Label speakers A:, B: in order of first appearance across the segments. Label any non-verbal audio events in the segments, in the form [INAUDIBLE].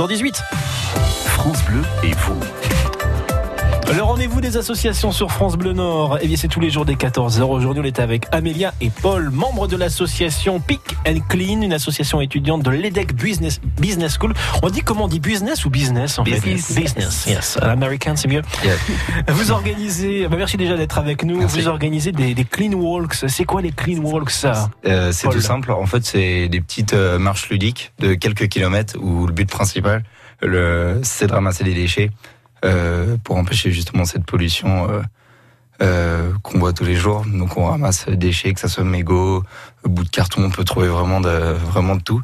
A: 11h18.
B: France Bleu et vous.
A: Le rendez-vous des associations sur France Bleu Nord, eh bien c'est tous les jours dès 14h. Aujourd'hui, on est avec Amélia et Paul, membres de l'association Pick and Clean, une association étudiante de l'EDEC Business, Business School. On dit comment on dit business ou business en
C: Business.
A: fait Business, yes. American, c'est mieux. [LAUGHS] Vous organisez, bah, merci déjà d'être avec nous.
C: Merci.
A: Vous organisez des, des clean walks. C'est quoi les clean walks ça
C: Euh, c'est tout simple. En fait, c'est des petites euh, marches ludiques de quelques kilomètres où le but principal, le, c'est de ramasser des déchets pour empêcher justement cette pollution euh, euh, qu'on voit tous les jours. Donc, on ramasse déchets, que ça soit mégots, bout de carton, on peut trouver vraiment de vraiment de tout.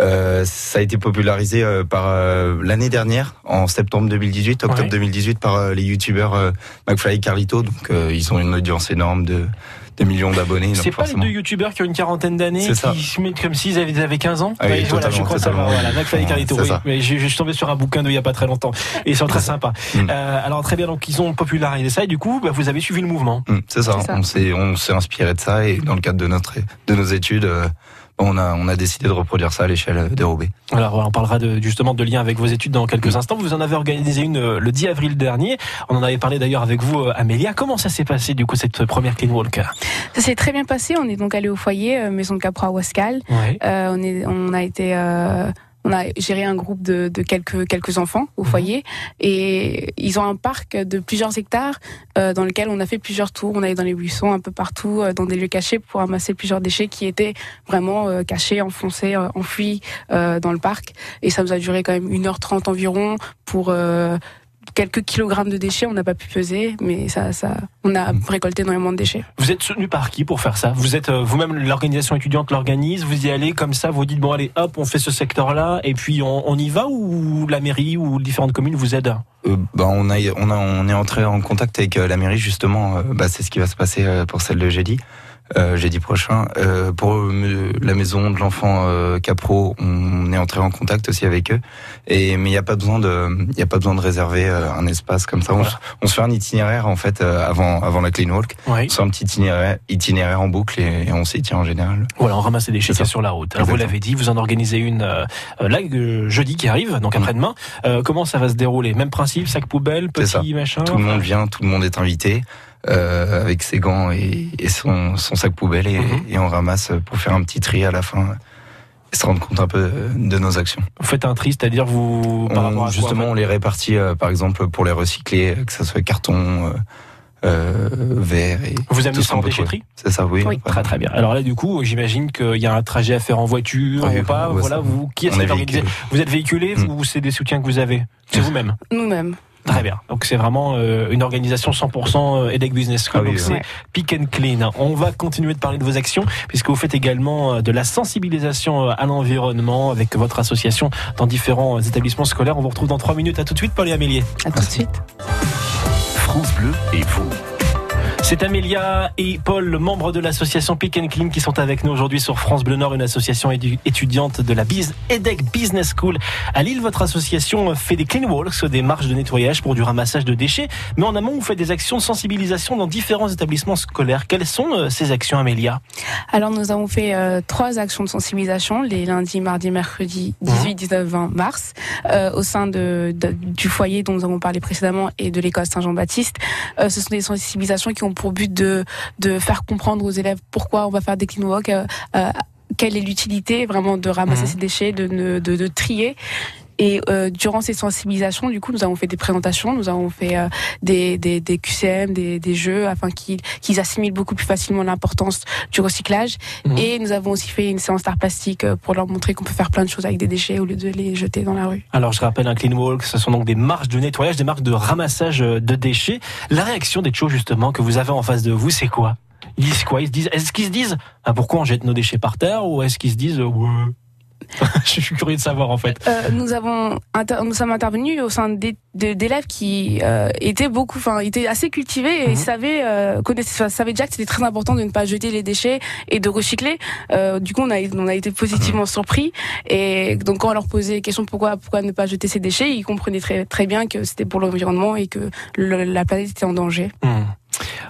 C: Euh, ça a été popularisé euh, par euh, l'année dernière, en septembre 2018, octobre
A: Ouais.
C: 2018, par euh, les youtubeurs euh, McFly et Carlito. Donc, euh, ils ont une audience énorme de, de millions d'abonnés.
A: C'est pas les deux youtubeurs qui ont une quarantaine d'années
C: C'est ça.
A: qui se mettent comme s'ils avaient, ils avaient 15 ans
C: Ah oui,
A: Ouais, voilà, je crois savoir.
C: totalement.
A: Voilà, McFly et Carlito,
C: C'est
A: oui.
C: ça.
A: Mais je, je suis tombé sur un bouquin d'eux il y a pas très longtemps et ils sont très sympas.
C: Mm.
A: Euh, alors très bien, donc ils ont popularisé ça et du coup, bah, vous avez suivi le mouvement.
C: Mm, C'est ça.
D: C'est ça.
C: On s'est on s'est inspiré de ça et dans le cadre de notre de nos études, euh, on a on a décidé de reproduire ça à l'échelle de Roubaix.
A: Alors on parlera de, justement de lien avec vos études dans quelques instants. Vous en avez organisé une euh, le 10 avril dernier. On en avait parlé d'ailleurs avec vous, euh, Amélia. Comment ça s'est passé du coup cette première clean walk
D: Ça s'est très bien passé. On est donc allé au foyer, euh, Maison de Capra à Wascal.
A: Ouais.
D: Euh, on, est, on a été. euh, on a géré un groupe de, de quelques quelques enfants au
A: Mhm.
D: foyer et ils ont un parc de plusieurs hectares euh, dans lequel on a fait plusieurs tours. On allait dans les buissons un peu partout, euh, dans des lieux cachés pour ramasser plusieurs déchets qui étaient vraiment euh, cachés, enfoncés, euh, enfouis euh, dans le parc. Et ça nous a duré quand même 1h30 environ pour euh, quelques kilogrammes de déchets. On n'a pas pu peser, mais ça, ça, on a récolté énormément de déchets.
A: Vous êtes soutenu par qui pour faire ça? Vous êtes euh, vous-même l'organisation étudiante l'organise. Vous y allez comme ça. Vous dites bon allez hop, on fait ce secteur-là et puis on, on y va ou la mairie ou différentes communes vous aident?
C: Euh, bah, on a on a on est entré en contact avec euh, la mairie justement. euh, bah, c'est ce qui va se passer euh, pour celle de jeudi. Euh, jeudi prochain euh, pour euh, la maison de l'enfant euh, Capro on est entré en contact aussi avec eux et mais il y a pas besoin de il y a pas besoin de réserver euh, un espace comme ça on,
A: Voilà.
C: se- on se fait un itinéraire en fait euh, avant avant la clean walk
A: Oui.
C: C'est un petit itinéraire, itinéraire en boucle et, et on s'y tient en général.
A: Voilà, on ramasse les déchets sur la route. Alors vous l'avez dit, vous en organisez une là jeudi qui arrive, donc
C: Mm.
A: après-demain. Euh, comment ça va se dérouler? Même principe, sac poubelle, petit machin?
C: Tout le monde vient, tout le monde est invité euh, avec ses gants et, et son, son sac poubelle et,
A: Mhm.
C: et on ramasse pour faire un petit tri à la fin et se rendre compte un peu de nos actions.
A: Vous faites un tri, c'est-à-dire vous par
C: On-
A: rapport à quoi,
C: justement,
A: en
C: on les répartit euh, par exemple pour les recycler, que ça soit carton, euh, euh, verre et
A: Vous amenez
C: ce
A: ça en déchetterie
C: c'est ça, oui.
D: Oui.
A: Très très bien. Alors là du coup, j'imagine qu'il y a un trajet à faire en voiture
C: Oui,
A: ou pas. voilà,
C: ça-
A: vous qui est-ce qui
C: est
A: organisé. Vous êtes véhiculé
C: Mm.
A: ou c'est des soutiens que vous avez? C'est [LAUGHS] vous-même?
D: Nous-mêmes.
A: Très bien. Donc c'est vraiment euh, une organisation 100% EDEC Business School.
C: Ah oui,
A: Donc c'est
D: Ouais.
A: Pick and Clean. On va continuer de parler de vos actions puisque vous faites également euh, de la sensibilisation euh, à l'environnement avec votre association dans différents euh, établissements scolaires. On vous retrouve dans trois minutes. À tout de suite, Paul et Amélie.
D: À tout de suite.
B: France Bleu et vous.
A: C'est Amélia et Paul, membres de l'association Pick and Clean, qui sont avec nous aujourd'hui sur France Bleu Nord, une association étudiante de la Biz EDEC Business School. À Lille, votre association fait des clean walks, des marches de nettoyage pour du ramassage de déchets. Mais en amont, vous faites des actions de sensibilisation dans différents établissements scolaires. Quelles sont euh, ces actions, Amélia?
D: Alors nous avons fait euh, trois actions de sensibilisation les lundis, mardis, mercredis 18, 19, 20 mars euh, au sein de, de- du foyer dont nous avons parlé précédemment et de l'école Saint-Jean-Baptiste. Euh, ce sont des sensibilisations qui ont pour but de, de faire comprendre aux élèves pourquoi on va faire des clean walks, euh, quelle est l'utilité vraiment de ramasser
A: Mhm.
D: ces déchets, de, ne- de, de trier. Et euh, durant ces sensibilisations, du coup, nous avons fait des présentations, nous avons fait euh, des, des, des QCM, des, des jeux, afin qu'ils assimilent beaucoup plus facilement l'importance du recyclage.
A: Mhm.
D: Et nous avons aussi fait une séance d'art plastique euh, pour leur montrer qu'on peut faire plein de choses avec des déchets au lieu de les jeter dans la rue.
A: Alors, je rappelle un clean walk, ce sont donc des marches de nettoyage, des marches de ramassage de déchets. La réaction des choses, justement, que vous avez en face de vous, c'est quoi? Ils disent quoi? Ils se disent, est-ce qu'ils se disent, ah, pourquoi on jette nos déchets par terre Ou est-ce qu'ils se disent, ouais. [LAUGHS] Je suis curieux de savoir, en fait.
D: Euh, nous avons nous sommes intervenus au sein d'élèves qui euh, étaient beaucoup, enfin, étaient assez cultivés et
A: Mhm.
D: savaient euh, connaissaient, savaient déjà que c'était très important de ne pas jeter les déchets et de recycler. Euh, du coup, on a on a été positivement surpris et donc quand on leur posait la question pourquoi pourquoi ne pas jeter ces déchets, ils comprenaient très très bien que c'était pour l'environnement et que le- la planète était en danger.
A: Hmm.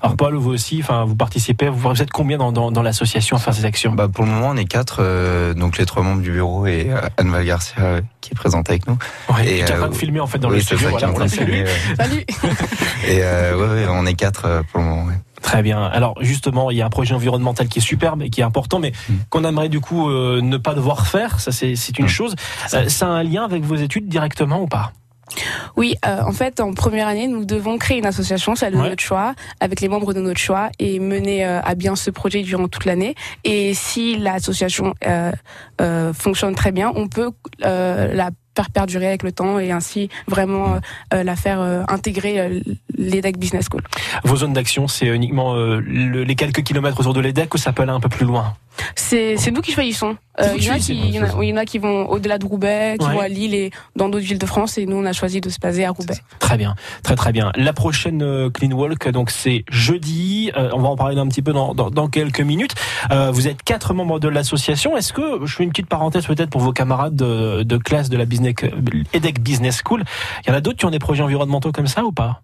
A: Alors Paul, vous aussi, enfin, vous participez, vous êtes combien dans, dans, dans l'association à faire ces actions?
C: Bah, Pour le moment, on est quatre, euh, donc les trois membres du bureau et euh, Anne Val Garcia euh, qui est présente avec nous.
A: Ouais,
C: et,
A: et qui est en train de filmer en fait dans
C: oui,
A: le
C: c'est
A: studio.
C: ça qui est
A: voilà, on
D: Salut [LAUGHS]
C: Et euh, ouais, ouais, on est quatre euh, pour le moment. ouais.
A: Très bien. Alors justement, il y a un projet environnemental qui est superbe et qui est important, mais
C: Mm.
A: qu'on aimerait du coup euh, ne pas devoir faire. Ça, c'est une
C: Mm.
A: chose. Euh, ça a un lien avec vos études directement ou pas?
D: Oui, euh, en fait, en première année, nous devons créer une association, celle de
A: Ouais.
D: notre choix, avec les membres de notre choix, et mener euh, à bien ce projet durant toute l'année. Et si l'association euh, fonctionne très bien, on peut la faire perdurer avec le temps et ainsi vraiment euh, la faire intégrer l'EDEC Business School.
A: Vos zones d'action, c'est uniquement le- les quelques kilomètres autour de l'EDEC ou ça peut aller un peu plus loin?
D: C'est c'est nous qui choisissons. Euh, il, y en a
A: qui
D: il, y en a, oui, il y en a qui vont au-delà de Roubaix, qui
A: Ouais.
D: vont à Lille et dans d'autres villes de France, et nous on a choisi de se baser à Roubaix.
A: Très bien, très très bien. La prochaine euh, Clean Walk, donc c'est jeudi. Euh, on va en parler un petit peu dans, dans, dans quelques minutes. Euh, vous êtes quatre membres de l'association. Est-ce que je fais une petite parenthèse peut-être pour vos camarades de, de classe de la business EDEC Business School Il y en a d'autres qui ont des projets environnementaux comme ça ou pas?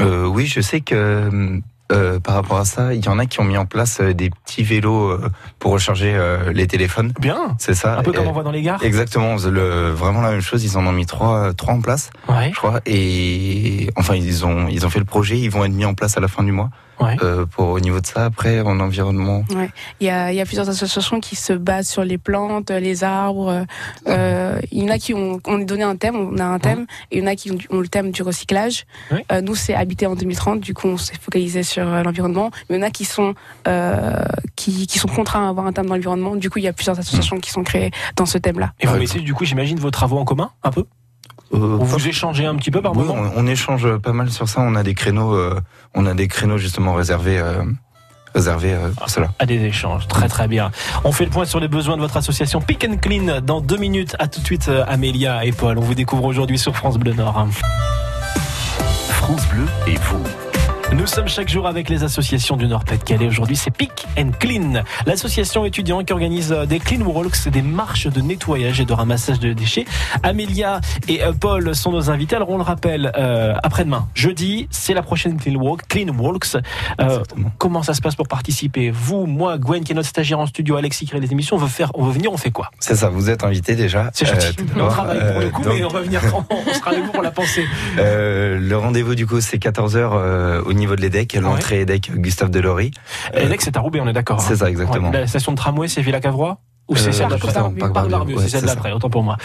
C: Euh, oui, je sais que euh, par rapport à ça, il y en a qui ont mis en place euh, des petits vélos euh, pour recharger euh, les téléphones.
A: Bien.
C: C'est ça.
A: Un peu comme on voit dans les gares.
C: Exactement, le, vraiment la même chose. Ils en ont mis trois, trois en place,
A: Ouais,
C: je crois. Et enfin, ils ont, ils ont fait le projet. Ils vont être mis en place à la fin du mois.
A: Ouais.
C: Euh, pour au niveau de ça, après en environnement.
D: Il y a, il y a plusieurs associations qui se basent sur les plantes, les arbres. Euh, il y en a qui ont, on est donné un thème, on a un thème, et il y en a qui ont, ont le thème du recyclage.
A: Ouais.
D: Euh, nous, c'est habité en 2030, du coup, on s'est focalisé sur euh, l'environnement. Mais il y en a qui sont, euh, qui, qui sont contraints à avoir un thème dans l'environnement. Du coup, il y a plusieurs associations qui sont créées dans ce thème-là.
A: Et vous
C: Ouais.
A: mettez du coup, j'imagine, vos travaux en commun un peu?
C: Euh,
A: Ou vous échangez un petit peu par
C: oui,
A: moment
C: on, on échange pas mal sur ça. On a des créneaux, euh, on a des créneaux justement réservés, euh, réservés pour cela.
A: à des échanges. Très très bien. On fait le point sur les besoins de votre association Pick and Clean dans deux minutes. À tout de suite, Amélia et Paul. On vous découvre aujourd'hui sur France Bleu Nord.
B: France Bleu et vous.
A: Nous sommes chaque jour avec les associations du Nord-Pas-de-Calais. Aujourd'hui, c'est Pick and Clean, l'association étudiante qui organise euh, des clean walks, des marches de nettoyage et de ramassage de déchets. Amélia et euh, Paul sont nos invités. Alors, on le rappelle, euh, après-demain, jeudi, c'est la prochaine clean walk, clean walks. Euh, comment ça se passe pour participer? Vous, moi, Gwen, qui est notre stagiaire en studio, Alexis qui crée les émissions, on veut faire, on veut venir, on fait quoi?
C: C'est ça. Vous êtes invité déjà.
A: C'est gentil.
C: Euh,
A: on travaille pour le
C: Euh,
A: coup,
C: donc,
A: mais on va venir, [LAUGHS] on sera avec vous pour la pensée.
C: euh, le rendez-vous du coup c'est 14 h au niveau de l'EDEC, l'entrée EDEC Gustave Delory. Euh,
A: Alex, c'est à Roubaix, on est d'accord.
C: c'est
A: hein
C: ça exactement.
A: Ouais, la station de tramway, c'est Villa Cavrois Ou c'est
C: Euh,
A: celle
C: ouais,
A: d'après, autant pour moi.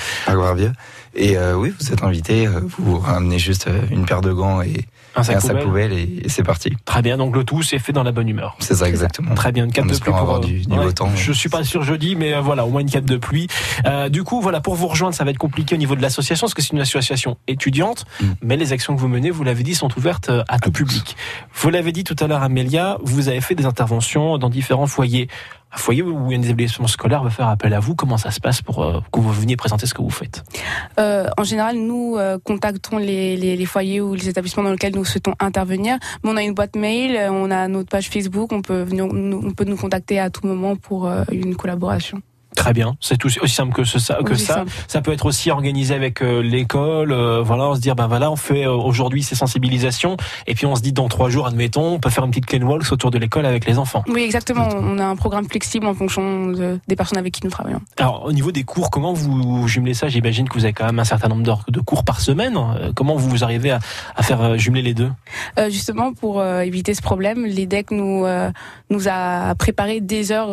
C: Et euh, oui, vous êtes invité. euh, Vous ramenez juste euh, une paire de gants et,
A: Un
C: et
A: sac
C: un sac
A: poubelle.
C: et, et c'est parti.
A: Très bien, donc le tout, c'est fait dans la bonne humeur.
C: C'est ça exactement.
A: Très bien, une cape de pluie pour
C: avoir du- du beau temps.
A: Je suis pas sûr jeudi, mais euh, voilà, au moins une cape de pluie. Euh, du coup, voilà, pour vous rejoindre, ça va être compliqué au niveau de l'association, parce que c'est une association étudiante,
C: Mm.
A: mais les actions que vous menez, vous l'avez dit, sont ouvertes euh, à tout public. Vous l'avez dit tout à l'heure, Amélia, vous avez fait des interventions dans différents foyers. Un foyer où un établissement scolaire va faire appel à vous. Comment ça se passe pour euh, que vous veniez présenter ce que vous faites?
D: Euh, en général, nous euh, contactons les, les, les foyers ou les établissements dans lesquels nous souhaitons intervenir. On a une boîte mail, euh, on a notre page Facebook, on peut venir, on peut nous contacter à tout moment pour euh, une collaboration.
A: Très bien, c'est aussi simple que, ce- ça. que
D: Aussi
A: ça.
D: simple.
A: Ça peut être aussi organisé avec euh, l'école. euh, voilà, on se dire ben voilà, on fait euh, aujourd'hui ces sensibilisations, et puis on se dit dans trois jours, admettons, on peut faire une petite clean walks autour de l'école avec les enfants.
D: Oui, exactement. On a un programme flexible en fonction de- des personnes avec qui nous travaillons.
A: Alors au niveau des cours, comment vous jumelez ça? J'imagine que vous avez quand même un certain nombre de cours par semaine. Comment vous arrivez à, à faire jumeler les deux?
D: Euh, justement, pour euh, éviter ce problème, l'EDEC nous, nous a préparé des heures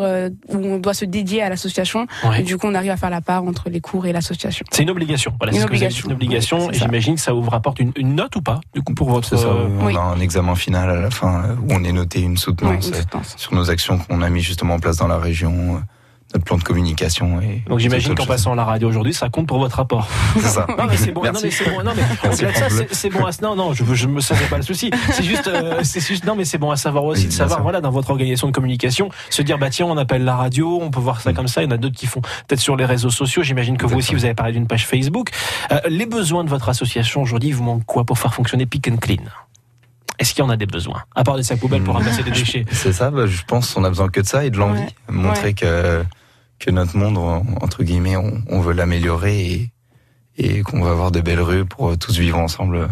D: où on doit se dédier à l'association.
A: Ouais.
D: Et du coup, on arrive à faire la part entre les cours et l'association.
A: C'est une obligation. Voilà,
D: Une obligation.
A: une obligation. J'imagine que ça vous rapporte une, une note ou pas Du coup, pour votre.
C: Ça.
A: euh,
C: On
D: oui.
C: a un examen final à la fin euh, où on est noté une
D: Ouais,
C: soutenance
D: une
C: euh,
D: soutenance.
C: sur nos actions qu'on a mis justement en place dans la région, euh, notre plan de communication. Et
A: Donc j'imagine qu'en passant à la radio aujourd'hui, ça compte pour votre rapport.
C: C'est ça. [LAUGHS]
A: Non mais c'est bon, non
C: Merci.
A: mais c'est bon, non mais [LAUGHS] c'est- bon à non non, je je me savais pas le souci. C'est juste, euh, c'est juste non mais c'est bon à savoir aussi
C: Oui,
A: de savoir voilà dans votre organisation de communication, se dire bah tiens on appelle la radio, on peut voir
C: Mm.
A: ça comme ça. Il y en a d'autres qui font peut-être sur les réseaux sociaux. J'imagine que vous aussi vous avez parlé d'une page Facebook. Euh, les besoins de votre association aujourd'hui, vous manque quoi pour faire fonctionner Pick and Clean? Est-ce qu'il y en a des besoins? À part des sacs poubelles pour
C: Mm.
A: ramasser des [LAUGHS] déchets
C: C'est ça, bah, je pense qu'on a besoin que de ça et de l'envie.
D: Ouais.
C: Montrer que, que notre monde, en- entre guillemets, on, on veut l'améliorer et, et qu'on va avoir de belles rues pour tous vivre ensemble.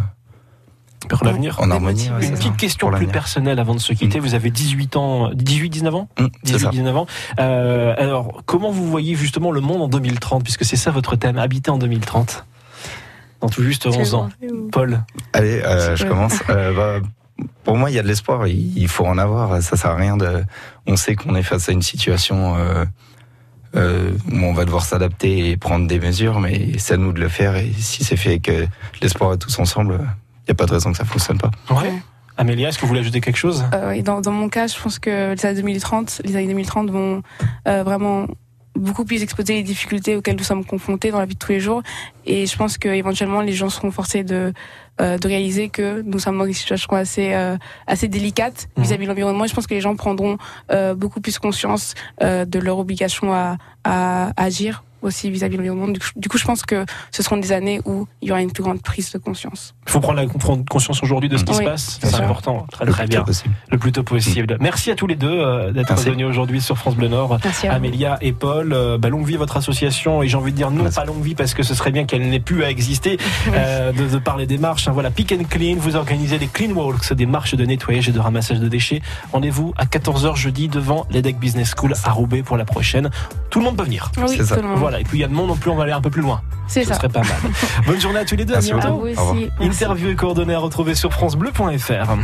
A: pour l'avenir.
C: En harmonie, ouais,
A: Une petite
C: ça,
A: question plus personnelle avant de se quitter.
C: Mm.
A: Vous avez 18 ans, 18-19 ans?
C: Hum, c'est ça.
A: 18-19 ans. Euh, alors, comment vous voyez justement le monde en 2030, puisque c'est ça votre thème, habiter en 2030 Dans tout juste 11 ans. Paul,
C: Allez, euh, je commence. Euh, bah, pour moi, il y a de l'espoir. Il il faut en avoir. Ça sert à rien de. On sait qu'on est face à une situation euh, euh, on va devoir s'adapter et prendre des mesures, mais c'est à nous de le faire. Et si c'est fait avec euh, l'espoir et tous ensemble, il n'y a pas de raison que ça fonctionne pas.
A: ouais. Amélia, est-ce que vous voulez ajouter quelque chose?
D: Euh, dans, dans mon cas, je pense que les années 2030, les années 2030 vont euh, vraiment beaucoup plus exposer les difficultés auxquelles nous sommes confrontés dans la vie de tous les jours. Et je pense que éventuellement les gens seront forcés de euh, de réaliser que nous sommes dans une situation assez euh, assez délicate
A: Mhm.
D: vis-à-vis de l'environnement. Et je pense que les gens prendront euh, beaucoup plus conscience euh, de leur obligation à, à agir aussi vis-à-vis de l'environnement. Du coup, je pense que ce seront des années où il y aura une plus grande prise de conscience.
A: Il faut prendre la prendre conscience aujourd'hui de ce qui
D: Oui,
A: se passe.
D: c'est
A: important. Très
C: Le
A: très bien.
C: possible.
A: Le plus tôt possible. Merci à tous les deux euh, d'être venus aujourd'hui sur France Bleu Nord.
D: Merci à vous.
A: Amélia et Paul, euh, bah, longue vie votre association et j'ai envie de dire non
C: Merci.
A: pas longue vie parce que ce serait bien qu'elle n'ait plus à exister [LAUGHS] euh, de, de par les démarches. hein. Voilà, Pick and Clean, vous organisez des clean walks, des marches de nettoyage et de ramassage de déchets. Rendez-vous à 14h jeudi devant l'EDEC Business School à Roubaix pour la prochaine. Tout le monde peut venir.
D: Oui,
C: C'est ça.
A: Voilà, et puis il y a de monde non plus, on va aller un peu plus loin.
D: C'est
A: Ce
D: ça.
A: serait pas mal. [LAUGHS] Bonne journée à tous les deux, à bientôt.
D: À vous aussi.
A: Interview et coordonnées à retrouver sur FranceBleu.fr.